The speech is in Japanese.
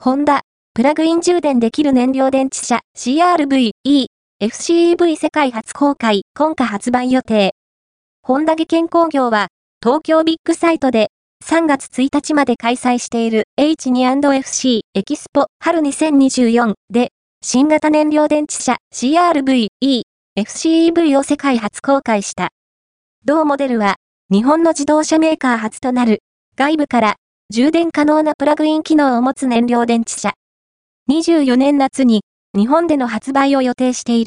ホンダ、プラグイン充電できる燃料電池車 CRV、E、FCEV 世界初公開、今夏発売予定。ホンダ技研工業は、東京ビッグサイトで3月1日まで開催している H2&FC エキスポ春2024で新型燃料電池車 CRV、E、FCEV を世界初公開した。同モデルは日本の自動車メーカー初となる外部から充電可能なプラグイン機能を持つ燃料電池車。24年夏に日本での発売を予定している。